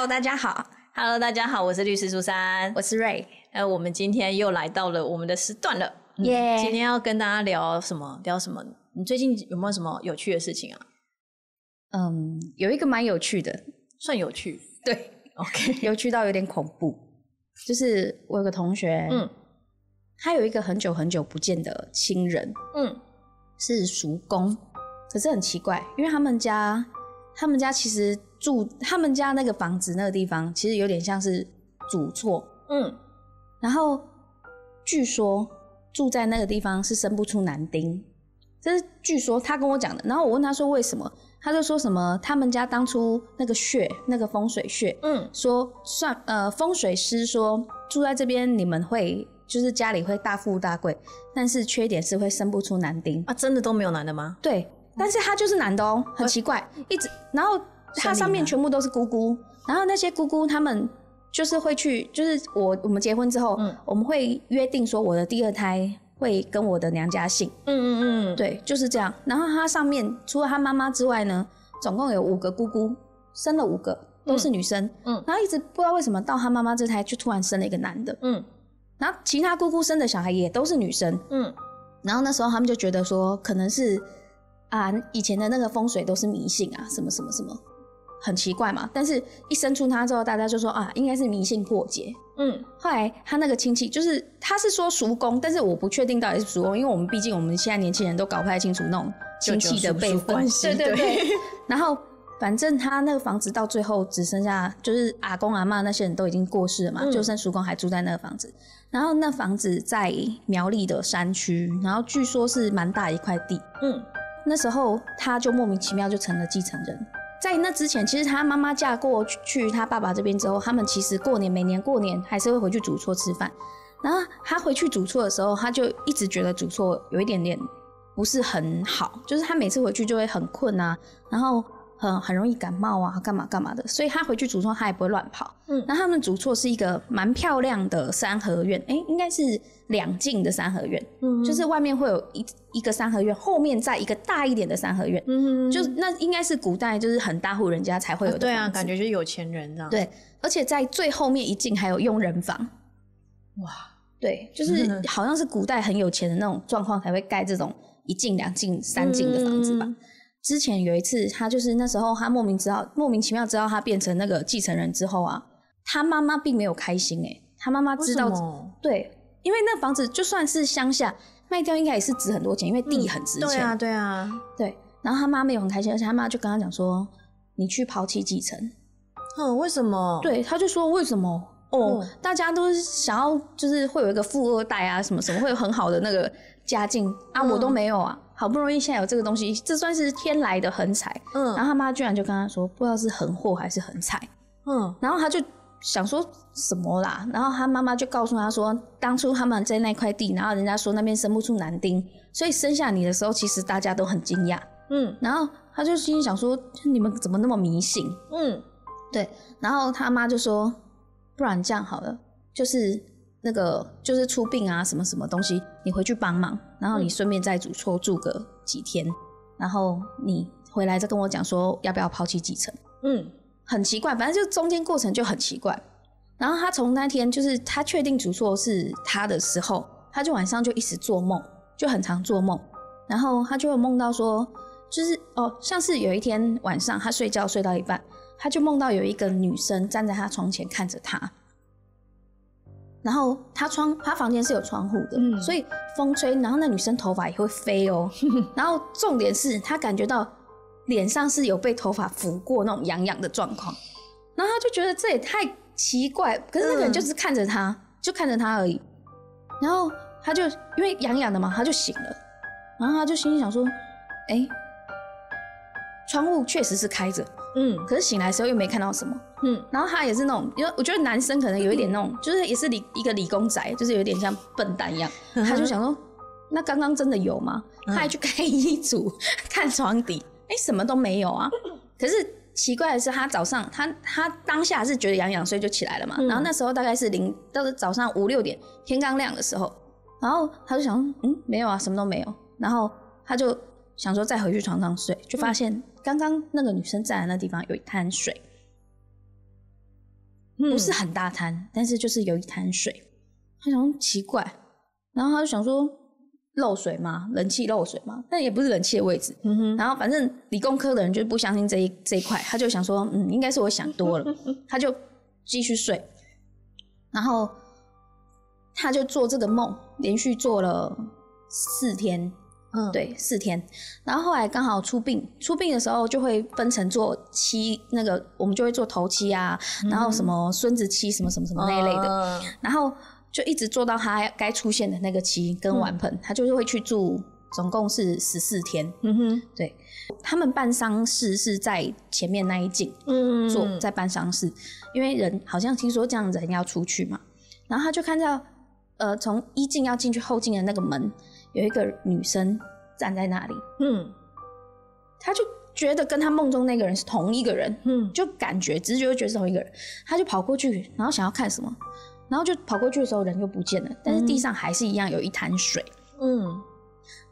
Hello，大家好，Hello，大家好，我是律师苏珊，我是瑞。呃，我们今天又来到了我们的时段了，耶！今天要跟大家聊什么？聊什么？你最近有没有什么有趣的事情啊？嗯，有一个蛮有趣的，算有趣，对，OK，有趣到有点恐怖。就是我有个同学，嗯，他有一个很久很久不见的亲人，嗯，是叔公，可是很奇怪，因为他们家，他们家其实住他们家那个房子那个地方，其实有点像是主错，嗯，然后据说住在那个地方是生不出男丁，这是据说他跟我讲的，然后我问他说为什么。他就说什么，他们家当初那个穴，那个风水穴，嗯，说算呃风水师说住在这边你们会就是家里会大富大贵，但是缺点是会生不出男丁啊，真的都没有男的吗？对，但是他就是男的哦，很奇怪，一直然后他上面全部都是姑姑，然后那些姑姑他们就是会去，就是我我们结婚之后，嗯，我们会约定说我的第二胎。会跟我的娘家姓，嗯嗯嗯，对，就是这样。然后他上面除了他妈妈之外呢，总共有五个姑姑，生了五个都是女生，嗯。然后一直不知道为什么到他妈妈这胎就突然生了一个男的，嗯。然后其他姑姑生的小孩也都是女生，嗯。然后那时候他们就觉得说，可能是啊以前的那个风水都是迷信啊，什么什么什么。很奇怪嘛，但是一生出他之后，大家就说啊，应该是迷信破解。嗯，后来他那个亲戚就是他是说叔公，但是我不确定到底是叔公，因为我们毕竟我们现在年轻人都搞不太清楚那种亲戚的辈分。对对对。然后反正他那个房子到最后只剩下就是阿公阿妈那些人都已经过世了嘛，就剩叔公还住在那个房子。然后那房子在苗栗的山区，然后据说是蛮大一块地。嗯，那时候他就莫名其妙就成了继承人。在那之前，其实他妈妈嫁过去他爸爸这边之后，他们其实过年每年过年还是会回去主厝吃饭。然后他回去主厝的时候，他就一直觉得主厝有一点点不是很好，就是他每次回去就会很困啊，然后。很很容易感冒啊，干嘛干嘛的，所以他回去主厝他也不会乱跑。嗯，那他们主厝是一个蛮漂亮的三合院，哎，应该是两进的三合院，嗯，就是外面会有一一个三合院，后面再一个大一点的三合院，嗯，就那应该是古代就是很大户人家才会有的。对啊，感觉就是有钱人这样。对，而且在最后面一进还有佣人房。哇，对，就是好像是古代很有钱的那种状况才会盖这种一进两进三进的房子吧。之前有一次，他就是那时候，他莫名知道，莫名其妙知道他变成那个继承人之后啊，他妈妈并没有开心哎，他妈妈知道，对，因为那房子就算是乡下卖掉，应该也是值很多钱，因为地很值钱。对啊，对啊，对。然后他妈没有很开心，而且他妈就跟他讲说：“你去抛弃继承。”嗯，为什么？对，他就说：“为什么？哦，大家都想要，就是会有一个富二代啊，什么什么，会有很好的那个家境啊，我都没有啊。”好不容易现在有这个东西，这算是天来的横财。嗯，然后他妈居然就跟他说，不知道是横祸还是横财。嗯，然后他就想说什么啦？然后他妈妈就告诉他说，当初他们在那块地，然后人家说那边生不出男丁，所以生下你的时候，其实大家都很惊讶。嗯，然后他就心里想说，你们怎么那么迷信？嗯，对。然后他妈就说，不然这样好了，就是。那个就是出殡啊，什么什么东西，你回去帮忙，然后你顺便在主厝住个几天，然后你回来再跟我讲说要不要抛弃继承。嗯，很奇怪，反正就中间过程就很奇怪。然后他从那天就是他确定主厝是他的时候，他就晚上就一直做梦，就很常做梦，然后他就会梦到说，就是哦，像是有一天晚上他睡觉睡到一半，他就梦到有一个女生站在他床前看着他。然后他窗，他房间是有窗户的，所以风吹，然后那女生头发也会飞哦。然后重点是他感觉到脸上是有被头发拂过那种痒痒的状况，然后他就觉得这也太奇怪。可是那个人就是看着他，就看着他而已。然后他就因为痒痒的嘛，他就醒了。然后他就心里想说：“哎，窗户确实是开着。”嗯，可是醒来的时候又没看到什么，嗯，然后他也是那种，因为我觉得男生可能有一点那种，就是也是理一个理工仔，就是有点像笨蛋一样，他就想说，那刚刚真的有吗？他还去开衣橱 看床底，哎，什么都没有啊。可是奇怪的是，他早上他他当下是觉得痒痒，所以就起来了嘛。然后那时候大概是零，到了早上五六点，天刚亮的时候，然后他就想，嗯，没有啊，什么都没有。然后他就想说再回去床上睡，就发现。刚刚那个女生站的那地方有一滩水，不是很大滩，但是就是有一滩水。他想奇怪，然后他就想说漏水吗？冷气漏水吗？但也不是冷气的位置。然后反正理工科的人就不相信这一这一块，他就想说，嗯，应该是我想多了，他就继续睡。然后他就做这个梦，连续做了四天。嗯，对，四天，然后后来刚好出殡，出殡的时候就会分成做七，那个我们就会做头七啊，然后什么孙子七，什么什么什么那一类的，然后就一直做到他该出现的那个七跟碗盆，他就是会去住，总共是十四天。嗯哼，对，他们办丧事是在前面那一进，嗯，做在办丧事，因为人好像听说这样人要出去嘛，然后他就看到，呃，从一进要进去后进的那个门。有一个女生站在那里，嗯，他就觉得跟他梦中那个人是同一个人，嗯，就感觉直觉觉得是同一个人，他就跑过去，然后想要看什么，然后就跑过去的时候人就不见了，但是地上还是一样有一滩水，嗯，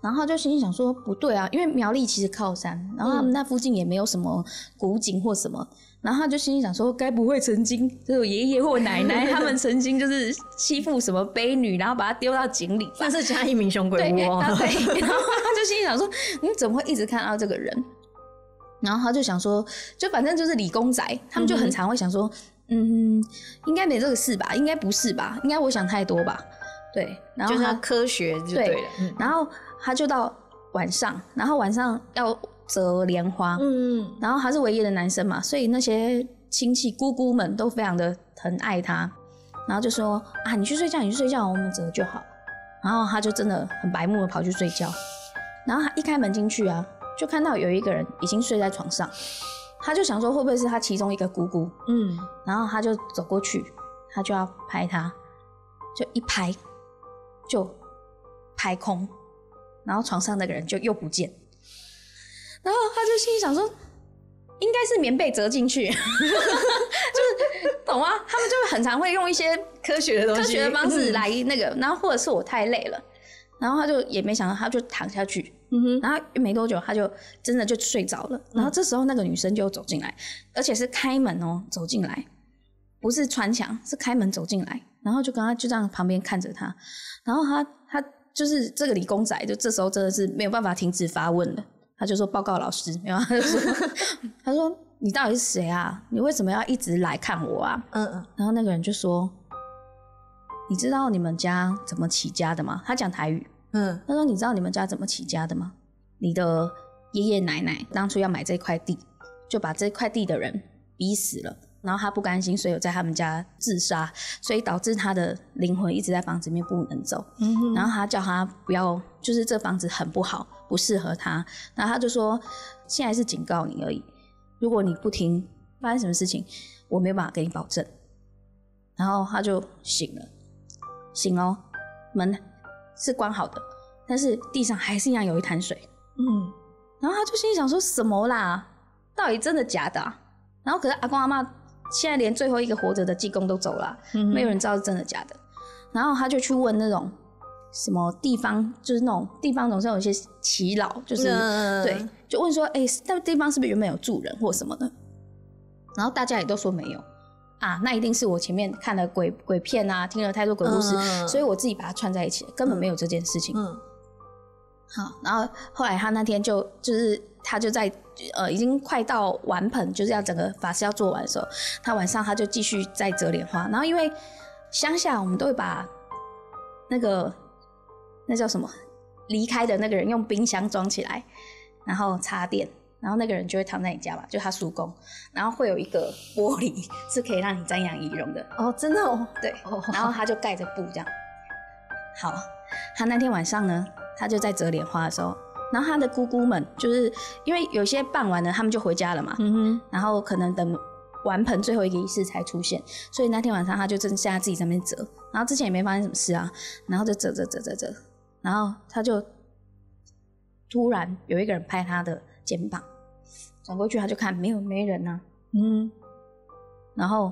然后就心里想说不对啊，因为苗栗其实靠山，然后他们那附近也没有什么古井或什么。然后他就心里想说，该不会曾经 就是爷爷或奶奶他们曾经就是欺负什么卑女，然后把她丢到井里，那是嘉义民雄鬼屋。对，然后他就心里想说，你怎么会一直看到这个人？然后他就想说，就反正就是理工仔，他们就很常会想说，嗯，应该没这个事吧？应该不是吧？应该我想太多吧？对，然后他科学就对了。然后他就到晚上，然后晚上要。折莲花，嗯，然后他是唯一的男生嘛，所以那些亲戚姑姑们都非常的疼爱他，然后就说啊，你去睡觉，你去睡觉，我们折就好。然后他就真的很白目的跑去睡觉，然后他一开门进去啊，就看到有一个人已经睡在床上，他就想说会不会是他其中一个姑姑，嗯，然后他就走过去，他就要拍他，就一拍就拍空，然后床上那个人就又不见。然后他就心里想说，应该是棉被折进去，就是懂吗？他们就很常会用一些科学的东西、科学的方式来那个，然后或者是我太累了，然后他就也没想到，他就躺下去，嗯哼，然后没多久他就真的就睡着了。然后这时候那个女生就走进来，而且是开门哦走进来，不是穿墙，是开门走进来，然后就跟他就这样旁边看着他，然后他他就是这个理工仔，就这时候真的是没有办法停止发问了。他就说：“报告老师，然后他就说：‘他说你到底是谁啊？你为什么要一直来看我啊？’嗯嗯。然后那个人就说：‘你知道你们家怎么起家的吗？’他讲台语。嗯。他说：‘你知道你们家怎么起家的吗？你的爷爷奶奶当初要买这块地，就把这块地的人逼死了。’然后他不甘心，所以有在他们家自杀，所以导致他的灵魂一直在房子里面不能走。嗯然后他叫他不要，就是这房子很不好，不适合他。那他就说：“现在是警告你而已，如果你不听，发生什么事情，我没有办法给你保证。”然后他就醒了，醒哦，门是关好的，但是地上还是一样有一滩水。嗯，然后他就心里想说：“什么啦？到底真的假的？”然后可是阿公阿妈。现在连最后一个活着的济公都走了，没有人知道是真的假的。然后他就去问那种什么地方，就是那种地方总是有一些祈老，就是对，就问说：“哎，那个地方是不是原本有住人或什么的？”然后大家也都说没有啊，那一定是我前面看了鬼鬼片啊，听了太多鬼故事，所以我自己把它串在一起，根本没有这件事情。嗯好，然后后来他那天就就是他就在呃已经快到完盆，就是要整个法师要做完的时候，他晚上他就继续在折莲花。然后因为乡下我们都会把那个那叫什么离开的那个人用冰箱装起来，然后插电，然后那个人就会躺在你家吧，就他叔公，然后会有一个玻璃是可以让你瞻仰仪容的哦，真的哦，对，然后他就盖着布这样。好，他那天晚上呢？他就在折莲花的时候，然后他的姑姑们就是因为有些办完了，他们就回家了嘛。嗯哼。然后可能等完盆最后一个仪式才出现，所以那天晚上他就正现在自己在那边折，然后之前也没发生什么事啊，然后就折折折折折，然后他就突然有一个人拍他的肩膀，转过去他就看没有没人呢。嗯。然后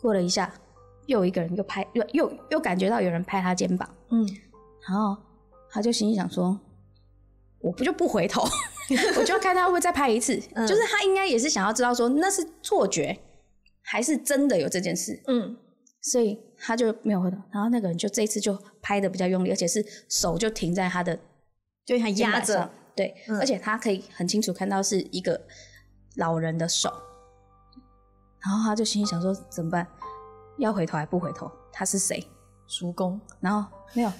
过了一下，又有一个人又拍又又又感觉到有人拍他肩膀。嗯。然后。他就心里想说：“我不就不回头，我就看他会不会再拍一次。就是他应该也是想要知道说那是错觉还是真的有这件事？嗯，所以他就没有回头，然后那个人就这一次就拍的比较用力，而且是手就停在他的，就他压着，对，而且他可以很清楚看到是一个老人的手，然后他就心里想说怎么办？要回头还不回头？他是谁？叔公？然后没有，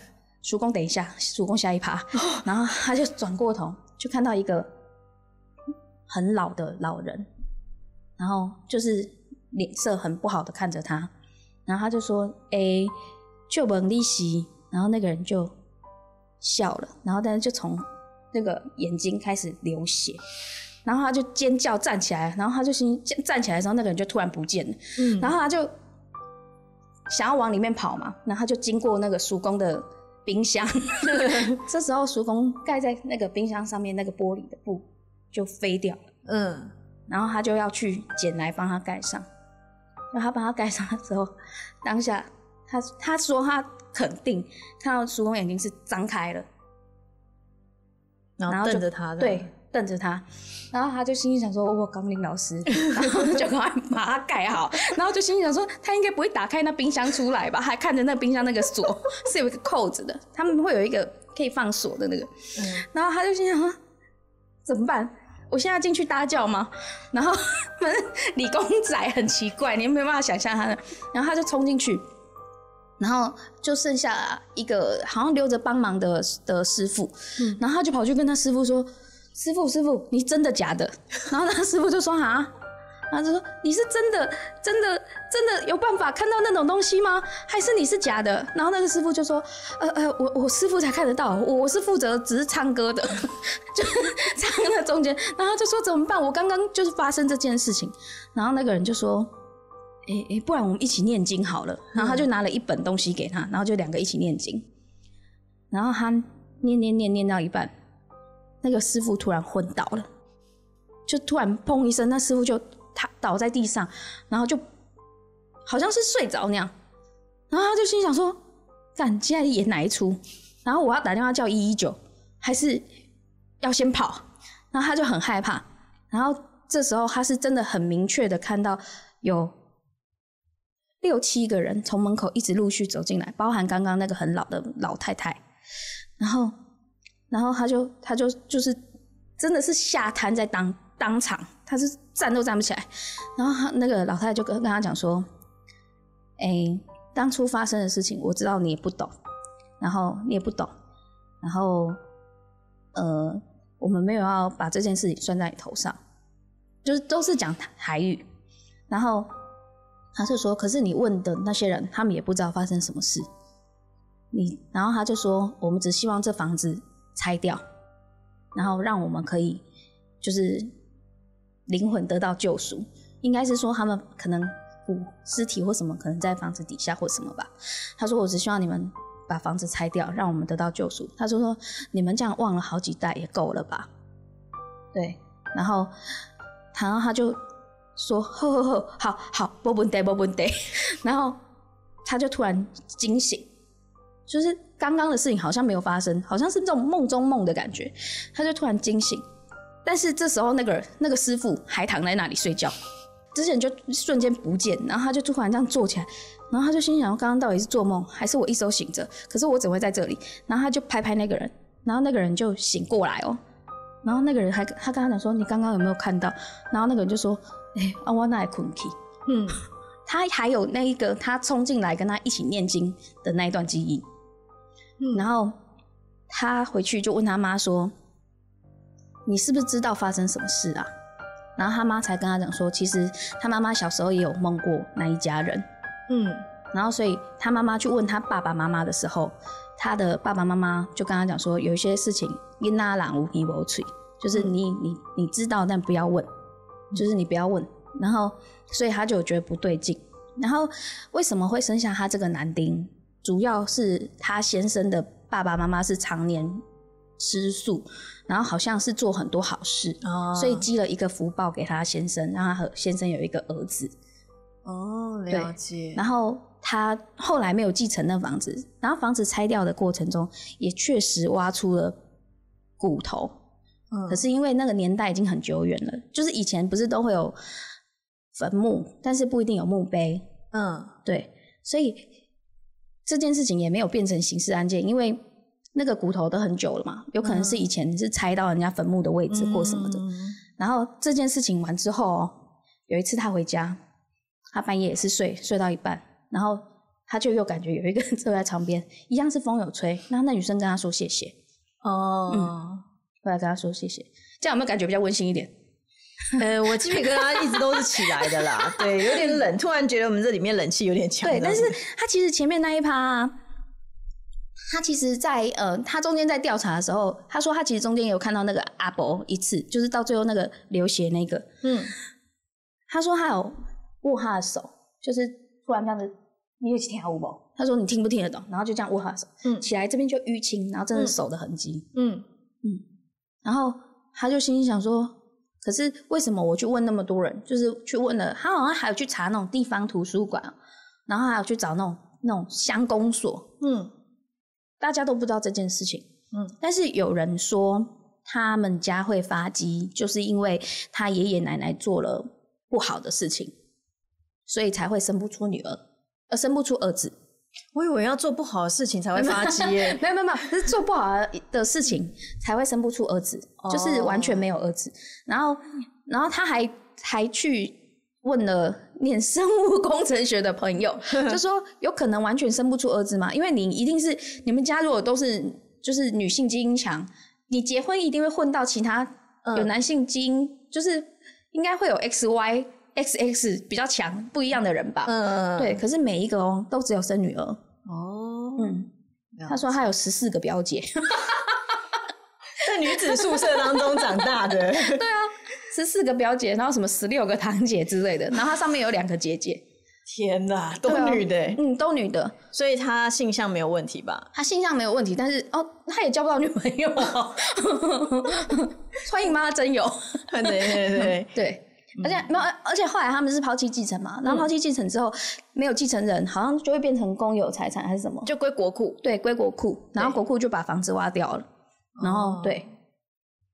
叔公等一下，叔公下一趴，然后他就转过头，就看到一个很老的老人，然后就是脸色很不好的看着他，然后他就说：“哎，就蒙利息。”然后那个人就笑了，然后但是就从那个眼睛开始流血，然后他就尖叫站起来，然后他就先站起来的时候，那个人就突然不见了，嗯，然后他就。想要往里面跑嘛，然后他就经过那个叔公的冰箱，这时候叔公盖在那个冰箱上面那个玻璃的布就飞掉了，嗯，然后他就要去捡来帮他盖上，那他帮他盖上的时候，当下他他说他肯定看到叔公眼睛是张开了，然后瞪着他，对。瞪着他，然后他就心里想说：“我刚林老师，然后就赶快把它盖好。”然后就心里想说：“他应该不会打开那冰箱出来吧？”还看着那冰箱那个锁是有一个扣子的，他们会有一个可以放锁的那个。然后他就心想说：“怎么办？我现在进去搭轿吗？”然后反正理工仔很奇怪，你没有办法想象他的。然后他就冲进去，然后就剩下一个好像留着帮忙的的师傅，然后他就跑去跟他师傅说。师傅，师傅，你真的假的？然后那师傅就说啊，然后就说你是真的，真的，真的有办法看到那种东西吗？还是你是假的？然后那个师傅就说，呃呃，我我师傅才看得到，我我是负责只是唱歌的，就唱在中间。然后就说怎么办？我刚刚就是发生这件事情。然后那个人就说，哎哎，不然我们一起念经好了。然后他就拿了一本东西给他，然后就两个一起念经。然后他念念念念到一半。那个师傅突然昏倒了，就突然砰一声，那师傅就他倒在地上，然后就好像是睡着那样，然后他就心想说：“干，现在演哪一出？然后我要打电话叫一一九，还是要先跑？”然后他就很害怕。然后这时候他是真的很明确的看到有六七个人从门口一直陆续走进来，包含刚刚那个很老的老太太，然后。然后他就他就就是真的是吓瘫在当当场，他是站都站不起来。然后他那个老太太就跟跟他讲说：“哎，当初发生的事情，我知道你也不懂，然后你也不懂，然后呃，我们没有要把这件事情算在你头上，就是都是讲台语。然后他就说，可是你问的那些人，他们也不知道发生什么事。你然后他就说，我们只希望这房子。”拆掉，然后让我们可以就是灵魂得到救赎，应该是说他们可能骨尸体或什么可能在房子底下或什么吧。他说：“我只希望你们把房子拆掉，让我们得到救赎。”他说：“说你们这样忘了好几代也够了吧？”对，然后然后他就说：“呵呵呵，好好，不问题，不问题。”然后他就突然惊醒，就是。刚刚的事情好像没有发生，好像是这种梦中梦的感觉，他就突然惊醒。但是这时候那个那个师傅还躺在那里睡觉，之前就瞬间不见，然后他就突然这样坐起来，然后他就心想：刚刚到底是做梦，还是我一手醒着？可是我怎么会在这里？然后他就拍拍那个人，然后那个人就醒过来哦。然后那个人还他跟他讲说：你刚刚有没有看到？然后那个人就说：哎，阿我那困起。嗯，他还有那一个他冲进来跟他一起念经的那一段记忆。嗯然后他回去就问他妈说：“你是不是知道发生什么事啊？”然后他妈才跟他讲说：“其实他妈妈小时候也有梦过那一家人。”嗯，然后所以他妈妈去问他爸爸妈妈的时候，他的爸爸妈妈就跟他讲说：“有一些事情因那朗无皮无吹，就是你你你知道，但不要问，就是你不要问。”然后所以他就觉得不对劲。然后为什么会生下他这个男丁？主要是他先生的爸爸妈妈是常年吃素，然后好像是做很多好事，所以积了一个福报给他先生，让他和先生有一个儿子。哦，了解。然后他后来没有继承那房子，然后房子拆掉的过程中，也确实挖出了骨头。嗯，可是因为那个年代已经很久远了，就是以前不是都会有坟墓，但是不一定有墓碑。嗯，对，所以这件事情也没有变成刑事案件，因为那个骨头都很久了嘛，有可能是以前是拆到人家坟墓的位置或什么的。然后这件事情完之后，有一次他回家，他半夜也是睡睡到一半，然后他就又感觉有一个人 坐在床边，一样是风有吹，那那女生跟他说谢谢。哦，嗯，后来跟他说谢谢，这样有没有感觉比较温馨一点？呃，我鸡皮疙瘩一直都是起来的啦，对，有点冷，突然觉得我们这里面冷气有点强。对，但是他其实前面那一趴，他其实，在呃，他中间在调查的时候，他说他其实中间有看到那个阿伯一次，就是到最后那个流血那个，嗯，他说他有握他的手，就是突然这样子，你有听不？他说你听不听得懂？然后就这样握他的手，嗯，起来这边就淤青，然后真的是手的痕迹，嗯嗯，然后他就心里想说。可是为什么我去问那么多人，就是去问了，他好像还有去查那种地方图书馆，然后还有去找那种那种乡公所，嗯，大家都不知道这件事情，嗯，但是有人说他们家会发鸡，就是因为他爷爷奶奶做了不好的事情，所以才会生不出女儿，呃，生不出儿子。我以为要做不好的事情才会发鸡耶，没有没有没有，是做不好的事情才会生不出儿子，就是完全没有儿子。然后，然后他还还去问了念生物工程学的朋友，就说有可能完全生不出儿子吗？因为你一定是你们家如果都是就是女性基因强，你结婚一定会混到其他有男性基因，就是应该会有 X Y。X X 比较强，不一样的人吧。嗯，对。可是每一个哦，都只有生女儿。哦，嗯。他说他有十四个表姐，在女子宿舍当中长大的。十四个表姐，然后什么十六个堂姐之类的，然后他上面有两个姐姐。天哪，都女的。嗯，都女的。所以他性向没有问题吧？他性向没有问题，但是哦，他也交不到女朋友。欢迎吗？真有。对对对对。而且没有，而且后来他们是抛弃继承嘛，然后抛弃继承之后没有继承人，好像就会变成公有财产还是什么，就归国库。对，归国库，然后国库就把房子挖掉了，然后对，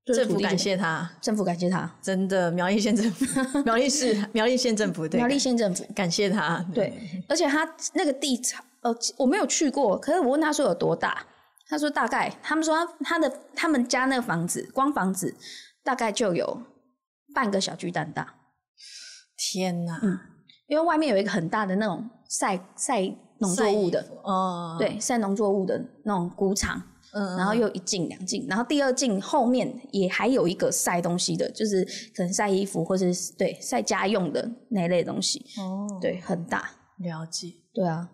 政府感谢他，政府感谢他，真的苗栗县政府，苗栗市苗栗县政府，对苗栗县政府感谢他。对，而且他那个地场，呃，我没有去过，可是我问他说有多大，他说大概，他们说他的他们家那个房子，光房子大概就有。半个小巨蛋大，天哪！嗯，因为外面有一个很大的那种晒晒农作物的哦，对，晒农作物的那种谷场，嗯，然后又一进两进，然后第二进后面也还有一个晒东西的，就是可能晒衣服或者是对晒家用的那类东西。哦，对，很大，了解，对啊，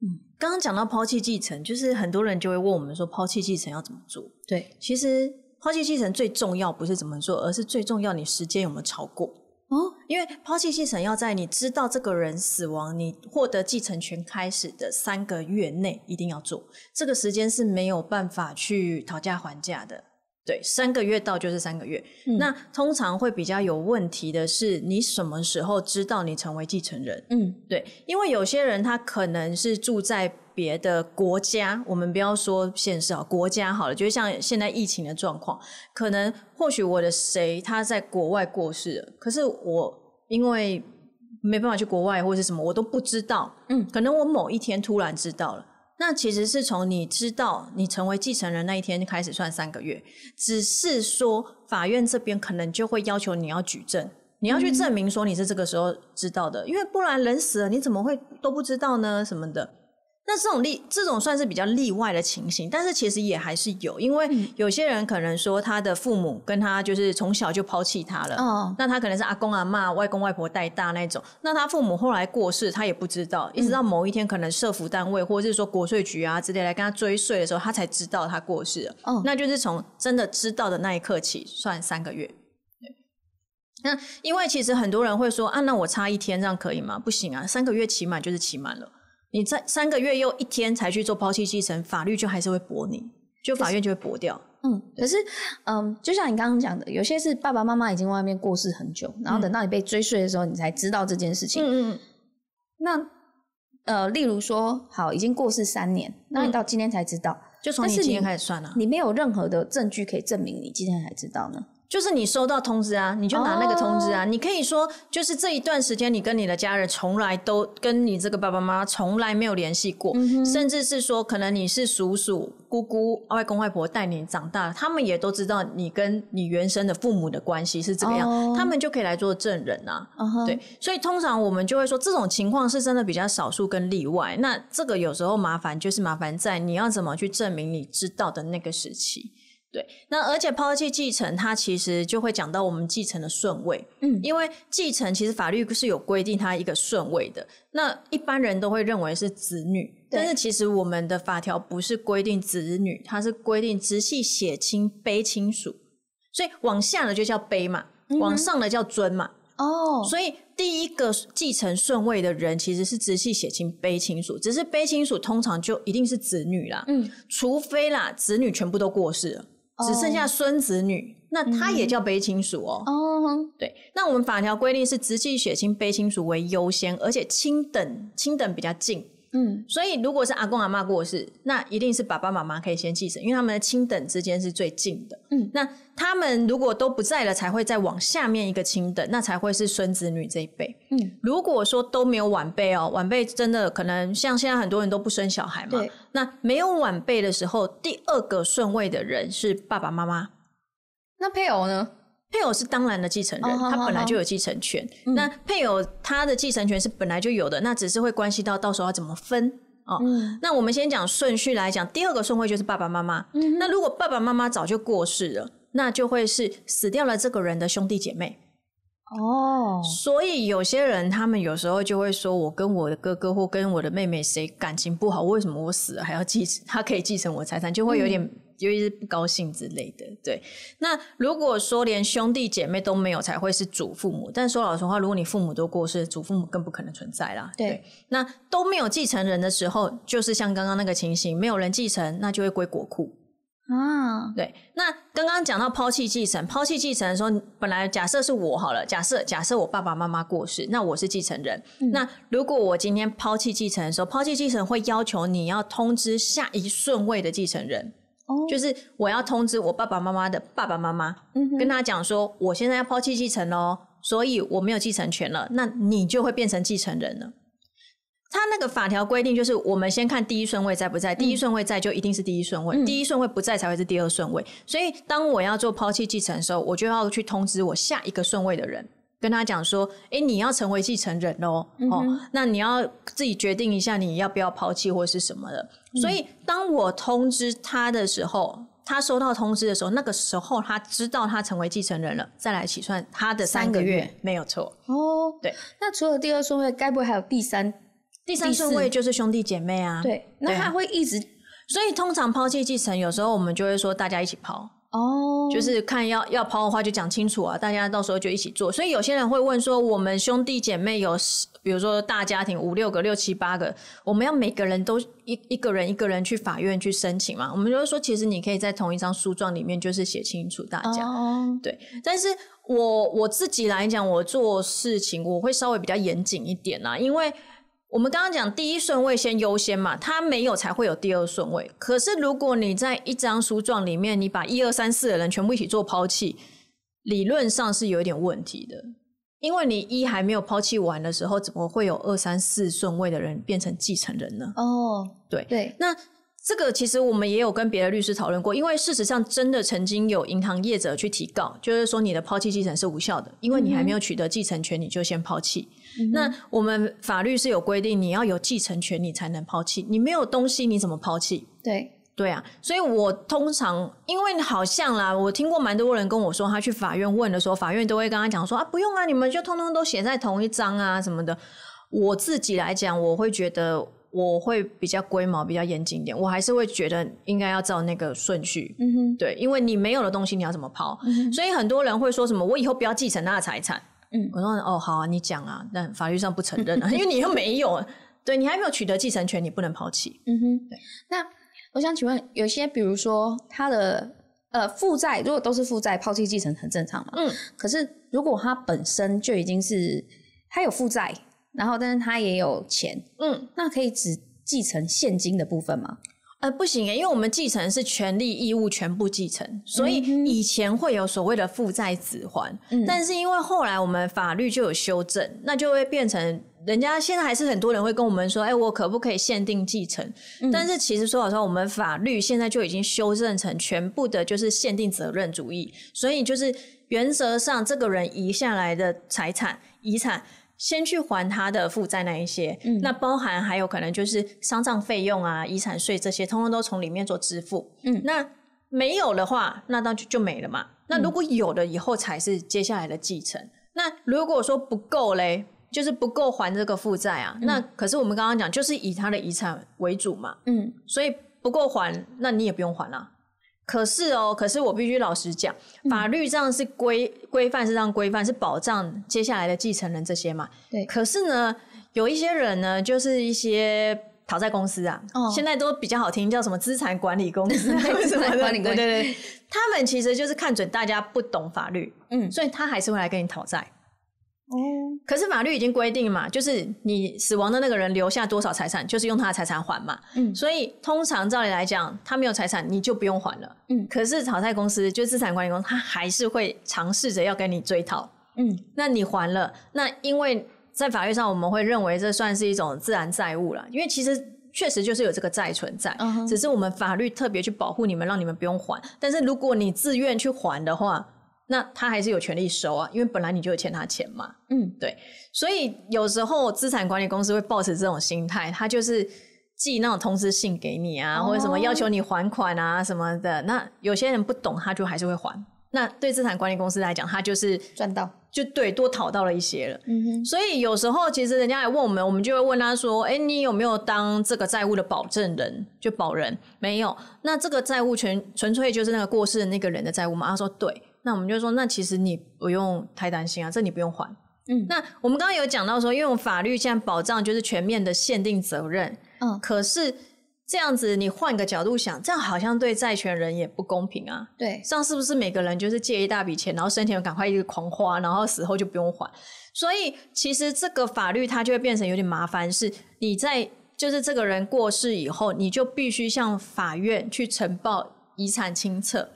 嗯，刚刚讲到抛弃继承，就是很多人就会问我们说抛弃继承要怎么做？对，其实。抛弃继承最重要不是怎么做，而是最重要你时间有没有超过哦。因为抛弃继承要在你知道这个人死亡，你获得继承权开始的三个月内一定要做，这个时间是没有办法去讨价还价的。对，三个月到就是三个月。那通常会比较有问题的是，你什么时候知道你成为继承人？嗯，对，因为有些人他可能是住在。别的国家，我们不要说现实啊，国家好了，就像现在疫情的状况，可能或许我的谁他在国外过世了，可是我因为没办法去国外或者什么，我都不知道。嗯，可能我某一天突然知道了，那其实是从你知道你成为继承人那一天开始算三个月，只是说法院这边可能就会要求你要举证，你要去证明说你是这个时候知道的，因为不然人死了你怎么会都不知道呢？什么的。那这种例，这种算是比较例外的情形，但是其实也还是有，因为有些人可能说他的父母跟他就是从小就抛弃他了，哦，那他可能是阿公阿妈、外公外婆带大那种，那他父母后来过世，他也不知道，一直到某一天可能社福单位或者是说国税局啊之类来跟他追税的时候，他才知道他过世了，哦，那就是从真的知道的那一刻起算三个月。那因为其实很多人会说啊，那我差一天这样可以吗？不行啊，三个月期满就是期满了。你在三个月又一天才去做抛弃继承，法律就还是会驳你，就法院就会驳掉。嗯，可是，嗯，就像你刚刚讲的，有些是爸爸妈妈已经外面过世很久，然后等到你被追税的时候，你才知道这件事情。嗯嗯。那，呃，例如说，好，已经过世三年，那你到今天才知道，就从你今天开始算了，你没有任何的证据可以证明你今天才知道呢？就是你收到通知啊，你就拿那个通知啊。你可以说，就是这一段时间你跟你的家人从来都跟你这个爸爸妈妈从来没有联系过，甚至是说，可能你是叔叔、姑姑、外公外婆带你长大，他们也都知道你跟你原生的父母的关系是怎么样，他们就可以来做证人啊。对，所以通常我们就会说，这种情况是真的比较少数跟例外。那这个有时候麻烦就是麻烦在你要怎么去证明你知道的那个时期。对，那而且抛弃继承，它其实就会讲到我们继承的顺位。嗯，因为继承其实法律是有规定它一个顺位的。那一般人都会认为是子女，但是其实我们的法条不是规定子女，它是规定直系血亲卑亲属。所以往下的就叫卑嘛，往上的叫尊嘛。哦，所以第一个继承顺位的人其实是直系血亲卑亲属，只是卑亲属通常就一定是子女啦。嗯，除非啦，子女全部都过世了。只剩下孙子女，那他也叫卑亲属哦。哦，对，那我们法条规定是直系血亲卑亲属为优先，而且亲等亲等比较近。嗯，所以如果是阿公阿妈过世，那一定是爸爸妈妈可以先继承，因为他们的亲等之间是最近的。嗯，那他们如果都不在了，才会再往下面一个亲等，那才会是孙子女这一辈。嗯，如果说都没有晚辈哦，晚辈真的可能像现在很多人都不生小孩嘛，那没有晚辈的时候，第二个顺位的人是爸爸妈妈。那配偶呢？配偶是当然的继承人，他本来就有继承权。那配偶他的继承权是本来就有的，那只是会关系到到时候要怎么分哦。那我们先讲顺序来讲，第二个顺位就是爸爸妈妈。那如果爸爸妈妈早就过世了，那就会是死掉了这个人的兄弟姐妹。哦，所以有些人他们有时候就会说，我跟我的哥哥或跟我的妹妹谁感情不好，为什么我死了还要继承？他可以继承我财产，就会有点有一些不高兴之类的。对，那如果说连兄弟姐妹都没有，才会是祖父母。但说老实话，如果你父母都过世，祖父母更不可能存在啦。对，那都没有继承人的时候，就是像刚刚那个情形，没有人继承，那就会归国库。啊，对，那刚刚讲到抛弃继承，抛弃继承的时候，本来假设是我好了，假设假设我爸爸妈妈过世，那我是继承人。那如果我今天抛弃继承的时候，抛弃继承会要求你要通知下一顺位的继承人，哦，就是我要通知我爸爸妈妈的爸爸妈妈，跟他讲说，我现在要抛弃继承喽，所以我没有继承权了，那你就会变成继承人了。他那个法条规定就是，我们先看第一顺位在不在，第一顺位在就一定是第一顺位，第一顺位不在才会是第二顺位。所以当我要做抛弃继承的时候，我就要去通知我下一个顺位的人，跟他讲说：“哎，你要成为继承人喽，哦，那你要自己决定一下你要不要抛弃或是什么的。”所以当我通知他的时候，他收到通知的时候，那个时候他知道他成为继承人了，再来起算他的三个月没有错哦。对，那除了第二顺位，该不会还有第三？第三顺位就是兄弟姐妹啊，对，那他会一直，所以通常抛弃继承，有时候我们就会说大家一起抛哦，就是看要要抛的话就讲清楚啊，大家到时候就一起做。所以有些人会问说，我们兄弟姐妹有，比如说大家庭五六个、六七八个，我们要每个人都一一个人一个人去法院去申请嘛？我们就是说，其实你可以在同一张诉状里面就是写清楚大家，对。但是我我自己来讲，我做事情我会稍微比较严谨一点啦，因为。我们刚刚讲第一顺位先优先嘛，他没有才会有第二顺位。可是如果你在一张书状里面，你把一二三四的人全部一起做抛弃，理论上是有一点问题的，因为你一还没有抛弃完的时候，怎么会有二三四顺位的人变成继承人呢？哦，对对，那。这个其实我们也有跟别的律师讨论过，因为事实上真的曾经有银行业者去提告，就是说你的抛弃继承是无效的，因为你还没有取得继承权，你就先抛弃。那我们法律是有规定，你要有继承权你才能抛弃，你没有东西你怎么抛弃？对对啊，所以我通常因为好像啦，我听过蛮多人跟我说，他去法院问的时候，法院都会跟他讲说啊，不用啊，你们就通通都写在同一章啊什么的。我自己来讲，我会觉得。我会比较龟毛，比较严谨一点。我还是会觉得应该要照那个顺序，嗯哼，对，因为你没有的东西，你要怎么抛？所以很多人会说什么，我以后不要继承他的财产。嗯，我说哦，好啊，你讲啊，但法律上不承认啊，因为你又没有，对你还没有取得继承权，你不能抛弃。嗯哼，对。那我想请问，有些比如说他的呃负债，如果都是负债，抛弃继承很正常嘛？嗯。可是如果他本身就已经是他有负债。然后，但是他也有钱，嗯，那可以只继承现金的部分吗？呃，不行诶，因为我们继承是权利义务全部继承，所以以前会有所谓的父债子还，但是因为后来我们法律就有修正，那就会变成。人家现在还是很多人会跟我们说，哎，我可不可以限定继承？但是其实说老实话，我们法律现在就已经修正成全部的就是限定责任主义，所以就是原则上这个人遗下来的财产遗产，先去还他的负债那一些，嗯那包含还有可能就是丧葬费用啊、遗产税这些，通通都从里面做支付。嗯，那没有的话，那当就就没了嘛。那如果有了以后，才是接下来的继承。那如果说不够嘞？就是不够还这个负债啊，那可是我们刚刚讲，就是以他的遗产为主嘛，嗯，所以不够还，那你也不用还了。可是哦，可是我必须老实讲，法律上是规规范是这样规范，是保障接下来的继承人这些嘛。对。可是呢，有一些人呢，就是一些讨债公司啊，现在都比较好听，叫什么资产管理公司，资产管理公司，对对对，他们其实就是看准大家不懂法律，嗯，所以他还是会来跟你讨债。哦，可是法律已经规定嘛，就是你死亡的那个人留下多少财产，就是用他的财产还嘛。嗯，所以通常照理来讲，他没有财产，你就不用还了。嗯，可是炒菜公司就资产管理公司，他还是会尝试着要跟你追讨。嗯，那你还了，那因为在法律上我们会认为这算是一种自然债务了，因为其实确实就是有这个债存在，只是我们法律特别去保护你们，让你们不用还。但是如果你自愿去还的话，那他还是有权利收啊，因为本来你就有欠他钱嘛。嗯，对，所以有时候资产管理公司会抱持这种心态，他就是寄那种通知信给你啊，或者什么要求你还款啊什么的。那有些人不懂，他就还是会还。那对资产管理公司来讲，他就是赚到，就对多讨到了一些了。嗯哼。所以有时候其实人家来问我们，我们就会问他说：“哎，你有没有当这个债务的保证人？就保人没有？那这个债务全纯粹就是那个过世的那个人的债务吗？”他说：“对。”那我们就说，那其实你不用太担心啊，这你不用还。嗯，那我们刚刚有讲到说，因为我们法律现在保障就是全面的限定责任。嗯，可是这样子，你换个角度想，这样好像对债权人也不公平啊。对，这样是不是每个人就是借一大笔钱，然后生前赶快一直狂花，然后死后就不用还？所以其实这个法律它就会变成有点麻烦，是你在就是这个人过世以后，你就必须向法院去呈报遗产清册。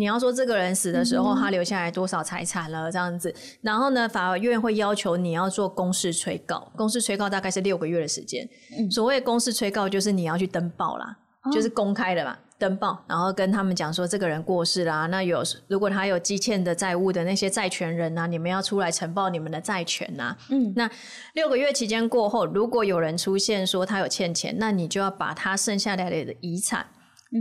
你要说这个人死的时候，他留下来多少财产了这样子，然后呢，法院会要求你要做公示催告，公示催告大概是六个月的时间。所谓公示催告，就是你要去登报啦，就是公开的嘛，登报，然后跟他们讲说这个人过世啦，那有如果他有积欠的债务的那些债权人呐，你们要出来呈报你们的债权呐。嗯，那六个月期间过后，如果有人出现说他有欠钱，那你就要把他剩下来的遗产。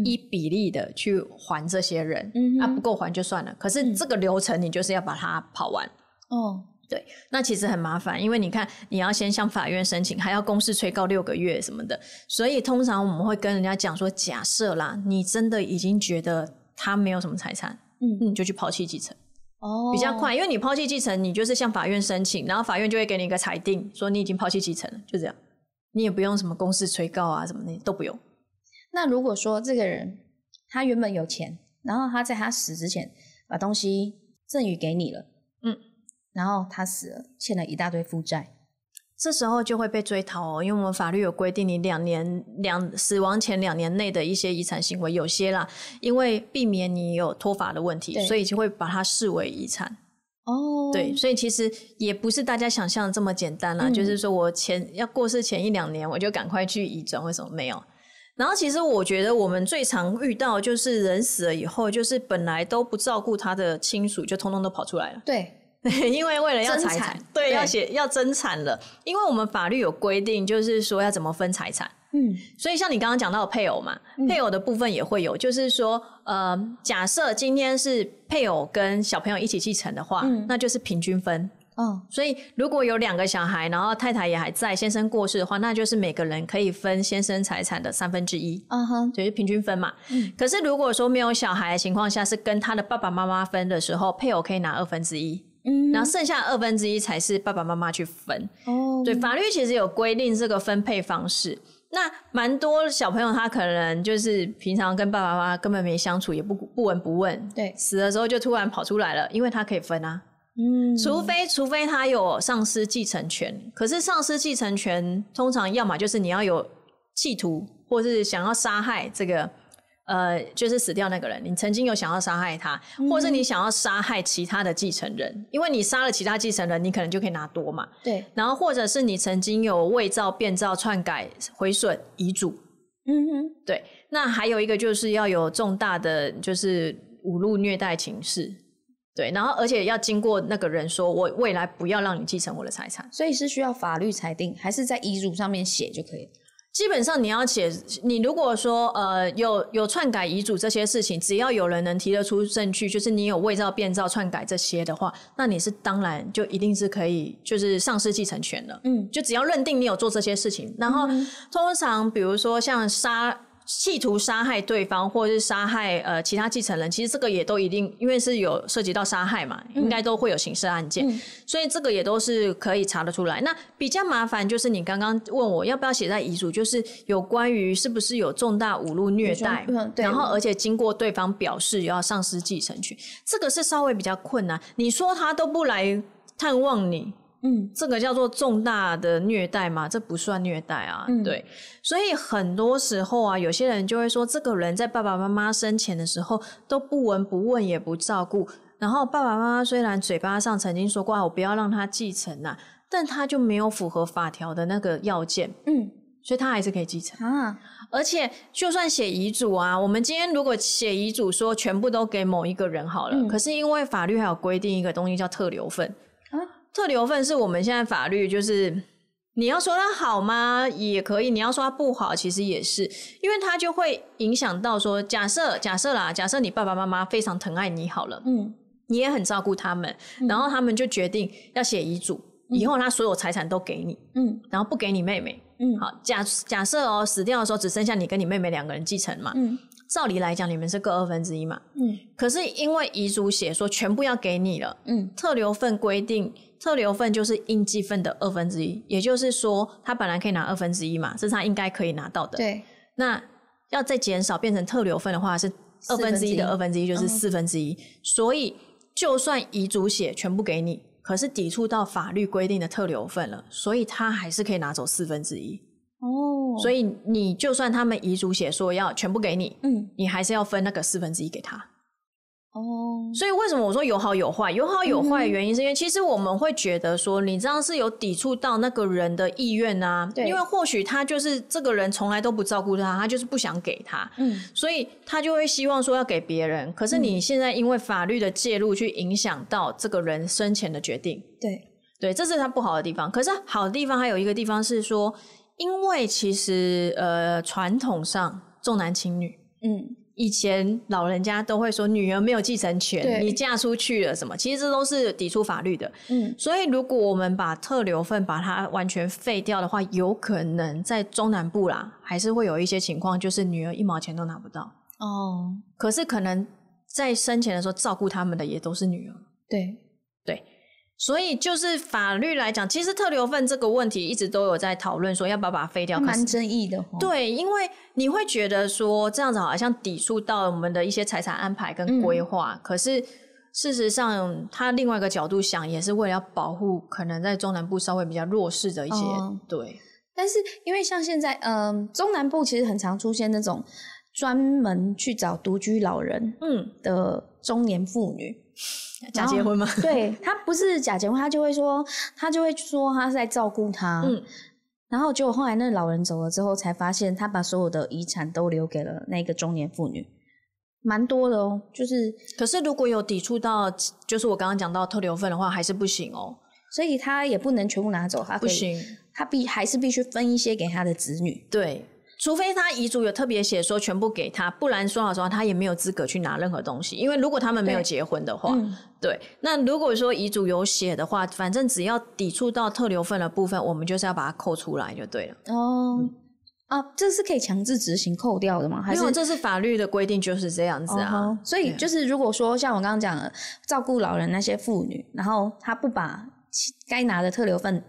依比例的去还这些人，啊不够还就算了。可是这个流程你就是要把它跑完。哦，对，那其实很麻烦，因为你看你要先向法院申请，还要公示催告六个月什么的。所以通常我们会跟人家讲说，假设啦，你真的已经觉得他没有什么财产，嗯，你就去抛弃继承，哦，比较快，因为你抛弃继承，你就是向法院申请，然后法院就会给你一个裁定，说你已经抛弃继承了，就这样，你也不用什么公示催告啊什么的都不用。那如果说这个人他原本有钱，然后他在他死之前把东西赠予给你了，嗯，然后他死了，欠了一大堆负债，这时候就会被追讨哦，因为我们法律有规定，你两年两死亡前两年内的一些遗产行为，有些啦，因为避免你有脱法的问题，所以就会把它视为遗产。哦，对，所以其实也不是大家想象的这么简单啦，就是说我前要过世前一两年，我就赶快去移转，为什么没有？然后其实我觉得我们最常遇到就是人死了以后，就是本来都不照顾他的亲属，就通通都跑出来了。对，因为为了要财产，对，要写要争产了。因为我们法律有规定，就是说要怎么分财产。嗯，所以像你刚刚讲到的配偶嘛，配偶的部分也会有，就是说，呃，假设今天是配偶跟小朋友一起继承的话，那就是平均分。嗯，所以如果有两个小孩，然后太太也还在，先生过世的话，那就是每个人可以分先生财产的三分之一。嗯哼，就是平均分嘛。嗯。可是如果说没有小孩的情况下，是跟他的爸爸妈妈分的时候，配偶可以拿二分之一。嗯。然后剩下二分之一才是爸爸妈妈去分。哦。对，法律其实有规定这个分配方式。那蛮多小朋友他可能就是平常跟爸爸妈妈根本没相处，也不不闻不问。对。死的时候就突然跑出来了，因为他可以分啊。嗯，除非除非他有丧失继承权，可是丧失继承权通常要么就是你要有企图或是想要杀害这个呃，就是死掉那个人，你曾经有想要杀害他，或是你想要杀害其他的继承人，因为你杀了其他继承人，你可能就可以拿多嘛。对，然后或者是你曾经有伪造、变造、篡改、毁损遗嘱，嗯哼，对。那还有一个就是要有重大的就是侮辱、虐待情事，对。然后而且要经过那个人说，我未来不要让你继承我的财产。所以是需要法律裁定，还是在遗嘱上面写就可以了？基本上你要写，你如果说呃有有篡改遗嘱这些事情，只要有人能提得出证据，就是你有伪造、变造、篡改这些的话，那你是当然就一定是可以就是丧失继承权的。嗯，就只要认定你有做这些事情，然后通常比如说像杀。企图杀害对方，或者是杀害呃其他继承人，其实这个也都一定，因为是有涉及到杀害嘛，应该都会有刑事案件，所以这个也都是可以查得出来。那比较麻烦就是你刚刚问我要不要写在遗嘱，就是有关于是不是有重大侮辱、虐待，然后而且经过对方表示要丧失继承权，这个是稍微比较困难。你说他都不来探望你。嗯，这个叫做重大的虐待嘛？这不算虐待啊。对，所以很多时候啊，有些人就会说，这个人在爸爸妈妈生前的时候都不闻不问也不照顾，然后爸爸妈妈虽然嘴巴上曾经说过我不要让他继承呐，但他就没有符合法条的那个要件，嗯，所以他还是可以继承啊。而且就算写遗嘱啊，我们今天如果写遗嘱说全部都给某一个人好了，可是因为法律还有规定一个东西叫特留份。特留份是我们现在法律，就是你要说它好吗？也可以；你要说它不好，其实也是，因为它就会影响到说，假设假设啦，假设你爸爸妈妈非常疼爱你好了，嗯，你也很照顾他们，然后他们就决定要写遗嘱，以后他所有财产都给你，嗯，然后不给你妹妹，嗯，好，假假设哦，死掉的时候只剩下你跟你妹妹两个人继承嘛，嗯。照理来讲，你们是各二分之一嘛？嗯。可是因为遗嘱写说全部要给你了，嗯。特留份规定，特留份就是应继份的二分之一，也就是说，他本来可以拿二分之一嘛，这是他应该可以拿到的。对。那要再减少变成特留份的话，是二分之一的二分之一，就是四分之一。所以，就算遗嘱写全部给你，可是抵触到法律规定的特留份了，所以他还是可以拿走四分之一。哦，所以你就算他们遗嘱写说要全部给你，嗯，你还是要分那个四分之一给他。哦，所以为什么我说有好有坏？有好有坏的原因是因为其实我们会觉得说你这样是有抵触到那个人的意愿啊，因为或许他就是这个人从来都不照顾他，他就是不想给他，嗯，所以他就会希望说要给别人。可是你现在因为法律的介入去影响到这个人生前的决定，对对，这是他不好的地方。可是好的地方还有一个地方是说。因为其实呃，传统上重男轻女，嗯，以前老人家都会说女儿没有继承权，你嫁出去了什么，其实这都是抵触法律的，嗯，所以如果我们把特留份把它完全废掉的话，有可能在中南部啦，还是会有一些情况，就是女儿一毛钱都拿不到哦。可是可能在生前的时候照顾他们的也都是女儿，对对。所以就是法律来讲，其实特留份这个问题一直都有在讨论，说要不要把它废掉，蛮争议的。对，因为你会觉得说这样子好像抵触到我们的一些财产安排跟规划，可是事实上，他另外一个角度想，也是为了要保护可能在中南部稍微比较弱势的一些。对，但是因为像现在，嗯，中南部其实很常出现那种专门去找独居老人，嗯的中年妇女。假结婚吗？对他不是假结婚，他就会说，他就会说他是在照顾他。嗯，然后结果后来那老人走了之后，才发现他把所有的遗产都留给了那个中年妇女，蛮多的哦。就是，可是如果有抵触到，就是我刚刚讲到偷留份的话，还是不行哦。所以他也不能全部拿走，他不行，他必还是必须分一些给他的子女。对。除非他遗嘱有特别写说全部给他，不然说老实话，他也没有资格去拿任何东西。因为如果他们没有结婚的话，对，那如果说遗嘱有写的话，反正只要抵触到特留份的部分，我们就是要把它扣出来就对了。哦，啊，这是可以强制执行扣掉的吗？还是这是法律的规定就是这样子啊？所以就是如果说像我刚刚讲的，照顾老人那些妇女，然后她不把该拿的特留份。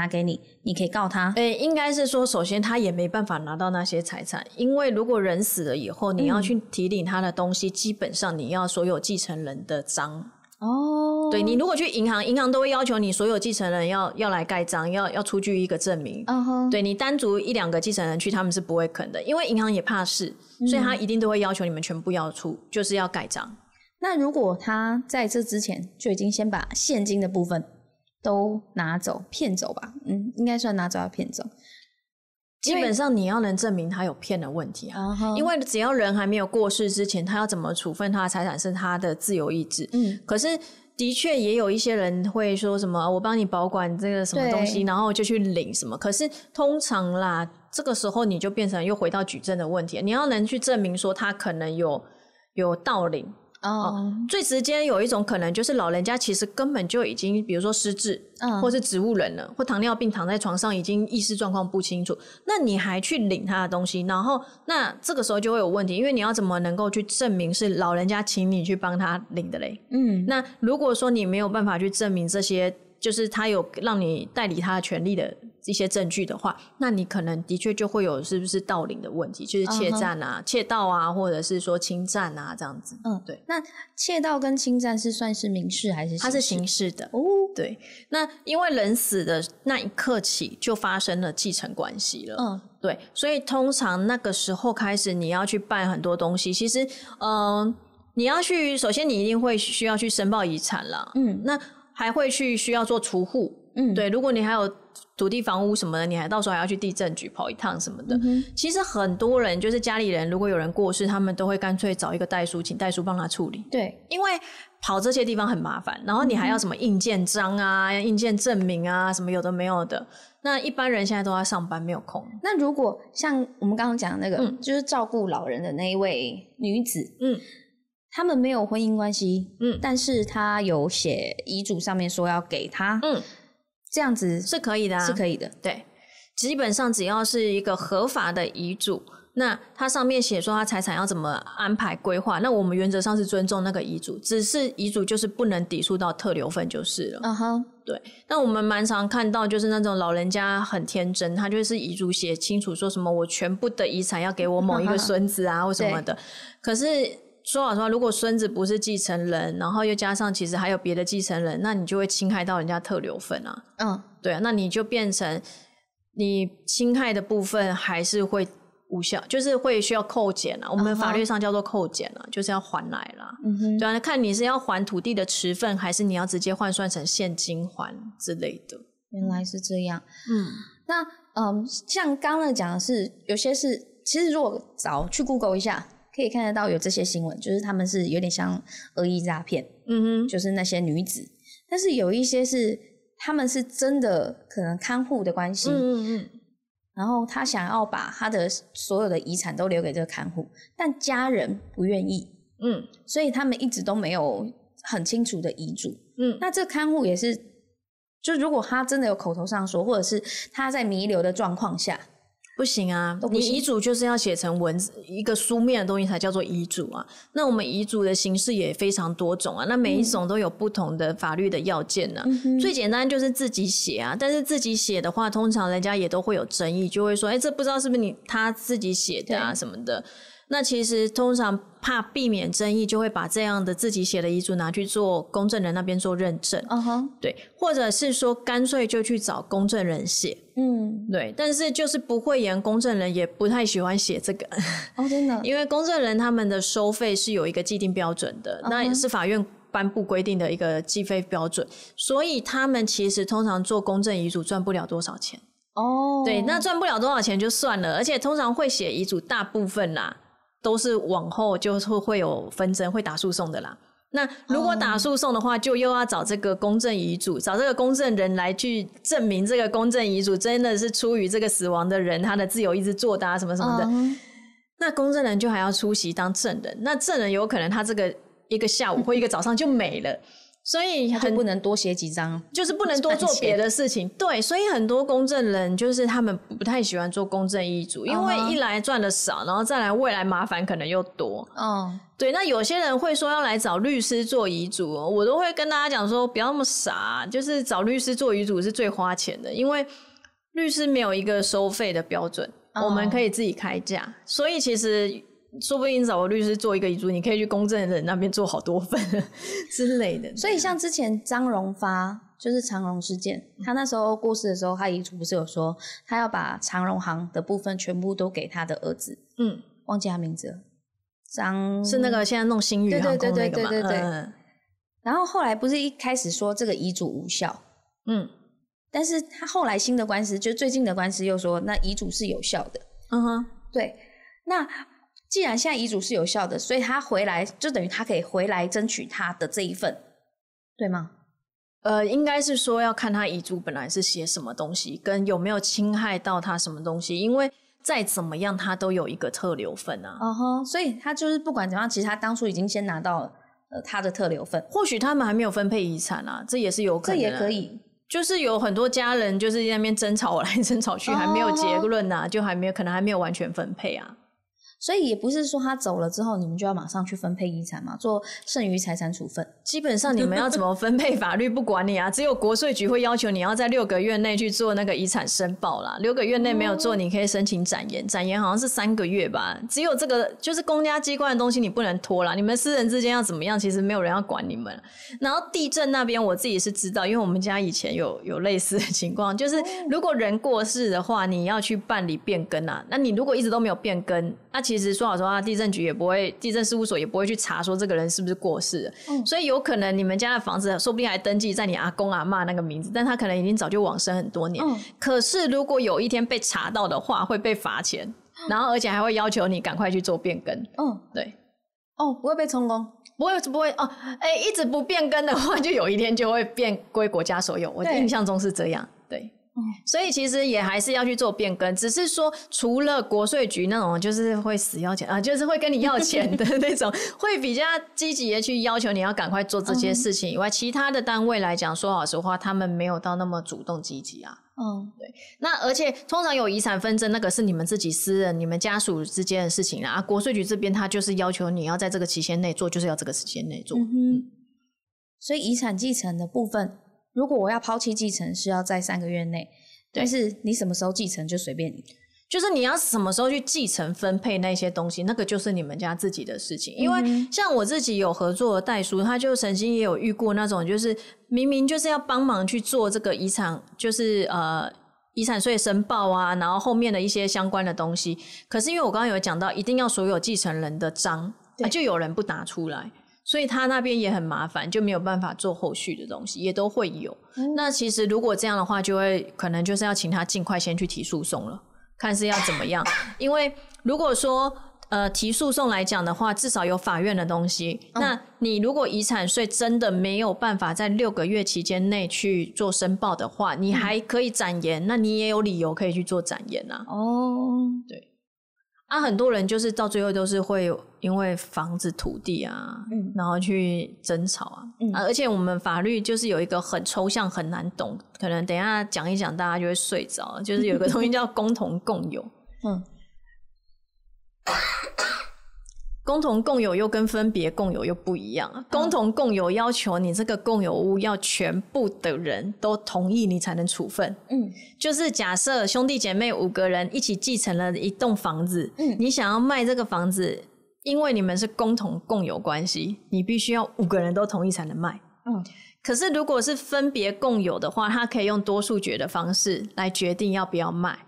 拿给你，你可以告他。诶，应该是说，首先他也没办法拿到那些财产，因为如果人死了以后，你要去提领他的东西，基本上你要所有继承人的章哦，对你如果去银行，银行都会要求你所有继承人要要来盖章，要要出具一个证明。嗯哼，对你单独一两个继承人去，他们是不会肯的，因为银行也怕事，所以他一定都会要求你们全部要出，就是要盖章。那如果他在这之前就已经先把现金的部分都拿走骗走吧？嗯，应该算拿走要骗走。基本上你要能证明他有骗的问题啊，因为只要人还没有过世之前，他要怎么处分他的财产是他的自由意志。嗯，可是的确也有一些人会说什么，我帮你保管这个什么东西，然后就去领什么。可是通常啦，这个时候你就变成又回到举证的问题，你要能去证明说他可能有有盗领。哦，最直接有一种可能就是老人家其实根本就已经，比如说失智，嗯，或是植物人了，或糖尿病躺在床上已经意识状况不清楚，那你还去领他的东西，然后那这个时候就会有问题，因为你要怎么能够去证明是老人家请你去帮他领的嘞？嗯，那如果说你没有办法去证明这些。就是他有让你代理他的权利的一些证据的话，那你可能的确就会有是不是盗领的问题，就是窃占啊、窃盗啊，或者是说侵占啊这样子。嗯，对。那窃盗跟侵占是算是民事还是？它是刑事的哦。对。那因为人死的那一刻起就发生了继承关系了。嗯，对。所以通常那个时候开始，你要去办很多东西。其实，嗯，你要去，首先你一定会需要去申报遗产了。嗯，那。还会去需要做除户，嗯，对，如果你还有土地、房屋什么的，你还到时候还要去地震局跑一趟什么的。其实很多人就是家里人，如果有人过世，他们都会干脆找一个代书，请代书帮他处理。对，因为跑这些地方很麻烦，然后你还要什么印鉴章啊、印鉴证明啊，什么有的没有的。那一般人现在都在上班，没有空。那如果像我们刚刚讲的那个，就是照顾老人的那一位女子，嗯。他们没有婚姻关系，嗯，但是他有写遗嘱上面说要给他，嗯，这样子是可以的，啊是可以的，对，基本上只要是一个合法的遗嘱，那他上面写说他财产要怎么安排规划，那我们原则上是尊重那个遗嘱，只是遗嘱就是不能抵触到特留份就是了，嗯哼，对。那我们蛮常看到就是那种老人家很天真，他就是遗嘱写清楚说什么我全部的遗产要给我某一个 孙子啊或什么的，可是。说老实话，如果孙子不是继承人，然后又加上其实还有别的继承人，那你就会侵害到人家特留份啊。嗯，对啊，那你就变成你侵害的部分还是会无效，就是会需要扣减啊。我们法律上叫做扣减啊，就是要还来啦。嗯哼，对啊，看你是要还土地的持份，还是你要直接换算成现金还之类的。原来是这样。嗯，那嗯，像刚刚讲的是有些是，其实如果找去 Google 一下。可以看得到有这些新闻，就是他们是有点像恶意诈骗，嗯哼，就是那些女子。但是有一些是他们是真的可能看护的关系，嗯嗯嗯，然后他想要把他的所有的遗产都留给这个看护，但家人不愿意，嗯，所以他们一直都没有很清楚的遗嘱，嗯，那这看护也是，就如果他真的有口头上说，或者是他在弥留的状况下。不行啊！你遗嘱就是要写成文字，一个书面的东西才叫做遗嘱啊。那我们遗嘱的形式也非常多种啊，那每一种都有不同的法律的要件呢。最简单就是自己写啊，但是自己写的话，通常人家也都会有争议，就会说：“哎，这不知道是不是你他自己写的啊什么的。”那其实通常怕避免争议，就会把这样的自己写的遗嘱拿去做公证人那边做认证。嗯哼，对，或者是说干脆就去找公证人写。嗯，对，但是就是不会言公证人也不太喜欢写这个。哦，真的，因为公证人他们的收费是有一个既定标准的，那也是法院颁布规定的一个计费标准，所以他们其实通常做公证遗嘱赚不了多少钱。哦，对，那赚不了多少钱就算了，而且通常会写遗嘱大部分啦。都是往后就是会有纷争，会打诉讼的啦。那如果打诉讼的话，就又要找这个公证遗嘱，找这个公证人来去证明这个公证遗嘱真的是出于这个死亡的人他的自由意志作的啊，什么什么的。那公证人就还要出席当证人，那证人有可能他这个一个下午或一个早上就没了。所以很不能多写几张，就是不能多做别的事情。对，所以很多公证人就是他们不太喜欢做公证遗嘱，因为一来赚的少，然后再来未来麻烦可能又多。嗯，对。那有些人会说要来找律师做遗嘱，我都会跟大家讲说不要那么傻，就是找律师做遗嘱是最花钱的，因为律师没有一个收费的标准，我们可以自己开价。所以其实说不定找个律师做一个遗嘱，你可以去公证人那边做好多份之类的。所以像之前张荣发就是长荣事件，他那时候过世的时候，他遗嘱不是有说他要把长荣行的部分全部都给他的儿子，嗯，忘记他名字了，张是那个现在弄新宇航空那个嘛？然后后来不是一开始说这个遗嘱无效，嗯。但是他后来新的官司，就最近的官司又说，那遗嘱是有效的。嗯哼，对。那既然现在遗嘱是有效的，所以他回来就等于他可以回来争取他的这一份，对吗？呃，应该是说要看他遗嘱本来是写什么东西，跟有没有侵害到他什么东西。因为再怎么样，他都有一个特留份啊。嗯哼，所以他就是不管怎样，其实他当初已经先拿到呃他的特留份。或许他们还没有分配遗产啊，这也是有可能。这也可以。就是有很多家人就是在那边争吵来争吵去，还没有结论呐，就还没有可能还没有完全分配啊。所以也不是说他走了之后，你们就要马上去分配遗产嘛，做剩余财产处分。基本上你们要怎么分配，法律不管你啊，只有国税局会要求你要在六个月内去做那个遗产申报啦。六个月内没有做，你可以申请展延，展延好像是三个月吧。只有这个就是公家机关的东西，你不能拖啦。你们私人之间要怎么样，其实没有人要管你们。然后地震那边我自己是知道，因为我们家以前有有类似的情况，就是如果人过世的话，你要去办理变更啊。那你如果一直都没有变更，那其实说老实话，地震局也不会，地震事务所也不会去查说这个人是不是过世。嗯，所以有可能你们家的房子说不定还登记在你阿公阿妈那个名字，但他可能已经早就往生很多年。嗯，可是如果有一天被查到的话，会被罚钱，然后而且还会要求你赶快去做变更。嗯，对。哦，不会被充公，不会不会哦。哎，一直不变更的话，就有一天就会变归国家所有。我印象中是这样。对。所以其实也还是要去做变更，只是说除了国税局那种就是会死要钱啊，就是会跟你要钱的 那种，会比较积极的去要求你要赶快做这些事情以外，其他的单位来讲，说老实话，他们没有到那么主动积极啊。嗯，对。那而且通常有遗产纷争，那个是你们自己私人、你们家属之间的事情啊。国税局这边他就是要求你要在这个期限内做，就是要这个时间内做。嗯所以遗产继承的部分。如果我要抛弃继承，是要在三个月内。但是你什么时候继承就随便你，就是你要什么时候去继承分配那些东西，那个就是你们家自己的事情。因为像我自己有合作的代书，他就曾经也有遇过那种，就是明明就是要帮忙去做这个遗产，就是呃遗产税申报啊，然后后面的一些相关的东西。可是因为我刚刚有讲到，一定要所有继承人的章，就有人不拿出来。所以他那边也很麻烦，就没有办法做后续的东西，也都会有。那其实如果这样的话，就会可能就是要请他尽快先去提诉讼了，看是要怎么样。因为如果说呃提诉讼来讲的话，至少有法院的东西。那你如果遗产税真的没有办法在六个月期间内去做申报的话，你还可以展延，那你也有理由可以去做展延啊。哦，对。啊，很多人就是到最后都是会因为房子、土地啊，然后去争吵啊。啊，而且我们法律就是有一个很抽象、很难懂，可能等一下讲一讲，大家就会睡着。就是有一个东西叫 共同共有。嗯。共同共有又跟分别共有又不一样啊！共同共有要求你这个共有物要全部的人都同意，你才能处分。嗯，就是假设兄弟姐妹五个人一起继承了一栋房子，嗯，你想要卖这个房子，因为你们是共同共有关系，你必须要五个人都同意才能卖。嗯，可是如果是分别共有的话，他可以用多数决的方式来决定要不要卖。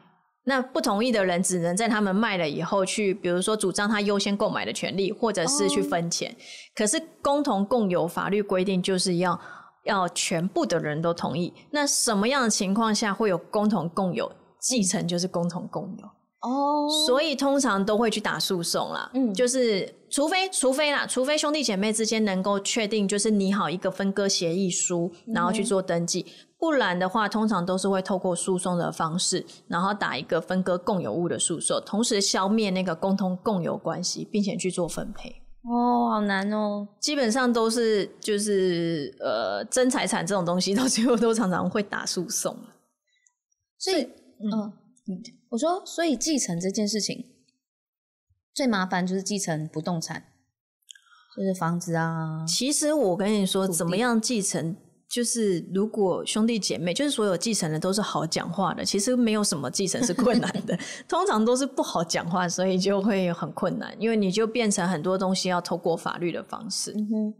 那不同意的人只能在他们卖了以后去，比如说主张他优先购买的权利，或者是去分钱。可是共同共有法律规定就是要要全部的人都同意。那什么样的情况下会有共同共有？继承就是共同共有哦。所以通常都会去打诉讼啦。嗯，就是除非除非啦，除非兄弟姐妹之间能够确定，就是拟好一个分割协议书，然后去做登记。不然的话，通常都是会透过诉讼的方式，然后打一个分割共有物的诉讼，同时消灭那个共同共有关系，并且去做分配。哦，好难哦！基本上都是就是呃，争财产这种东西，到最后都常常会打诉讼。所以，嗯，我说，所以继承这件事情最麻烦就是继承不动产，就是房子啊。其实我跟你说，怎么样继承？就是如果兄弟姐妹，就是所有继承人都是好讲话的，其实没有什么继承是困难的，通常都是不好讲话，所以就会很困难，因为你就变成很多东西要透过法律的方式。嗯哼，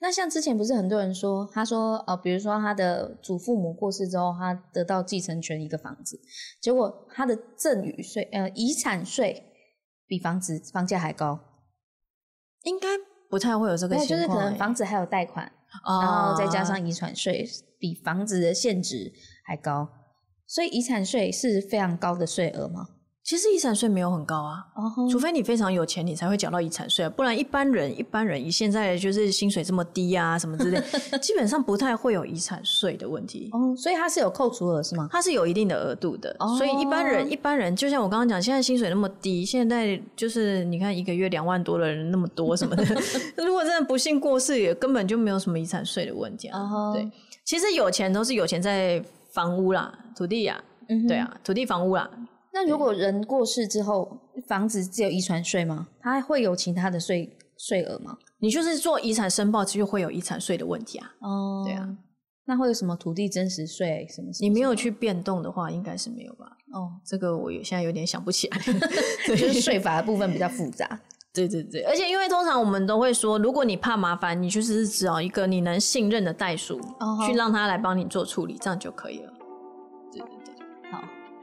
那像之前不是很多人说，他说呃，比如说他的祖父母过世之后，他得到继承权一个房子，结果他的赠与税呃遗产税比房子房价还高，应该不太会有这个情况、就是可能房子还有贷款。然后再加上遗产税，比房子的现值还高，所以遗产税是非常高的税额吗？其实遗产税没有很高啊，除非你非常有钱，你才会缴到遗产税，不然一般人一般人以现在就是薪水这么低啊什么之类，基本上不太会有遗产税的问题。哦，所以它是有扣除额是吗？它是有一定的额度的，所以一般人一般人就像我刚刚讲，现在薪水那么低，现在就是你看一个月两万多的人那么多什么的，如果真的不幸过世，也根本就没有什么遗产税的问题啊。对，其实有钱都是有钱在房屋啦、土地呀，对啊，土地房屋啦。那如果人过世之后，房子只有遗产税吗？它会有其他的税税额吗？你就是做遗产申报，就会有遗产税的问题啊。哦，对啊。那会有什么土地真实税什么？你没有去变动的话，应该是没有吧？哦，这个我现在有点想不起来。就是税法的部分比较复杂。对对对，而且因为通常我们都会说，如果你怕麻烦，你就是找一个你能信任的代书，去让他来帮你做处理，这样就可以了。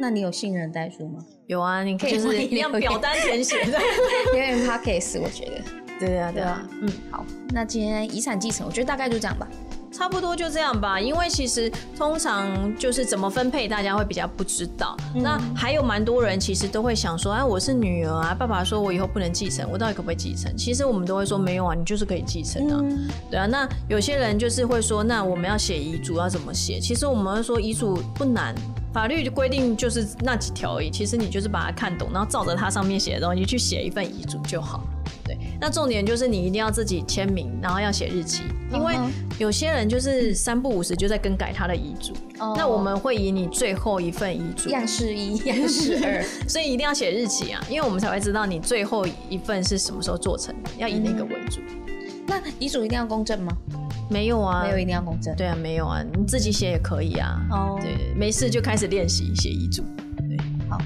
那你有信任代书吗？有啊，你可以就是要表单填写的，有点 p a c k s 我觉得。对啊，对啊，嗯，好，那今天遗产继承，我觉得大概就这样吧，差不多就这样吧。因为其实通常就是怎么分配，大家会比较不知道。那还有蛮多人其实都会想说，哎，我是女儿啊，爸爸说我以后不能继承，我到底可不可以继承？其实我们都会说没有啊，你就是可以继承啊。对啊，那有些人就是会说，那我们要写遗嘱要怎么写？其实我们会说遗嘱不难。法律的规定就是那几条而已，其实你就是把它看懂，然后照着它上面写的东西去写一份遗嘱就好。对，那重点就是你一定要自己签名，然后要写日期，因为有些人就是三不五时就在更改他的遗嘱。那我们会以你最后一份遗嘱样式一、样式二，所以一定要写日期啊，因为我们才会知道你最后一份是什么时候做成的，要以那个为主。那遗嘱一定要公证吗？没有啊，没有一定要公证。对啊，没有啊，你自己写也可以啊。哦，对，没事就开始练习写遗嘱。对，好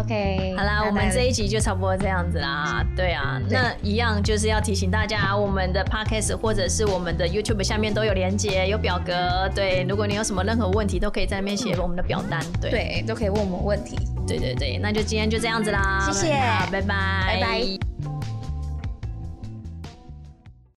，OK，好啦，我们这一集就差不多这样子啦。对啊，那一样就是要提醒大家，我们的 Podcast 或者是我们的 YouTube 下面都有连接，有表格。对，如果你有什么任何问题，都可以在那边写我们的表单。对，对，都可以问我们问题。对对对，那就今天就这样子啦。谢谢，拜拜，拜拜。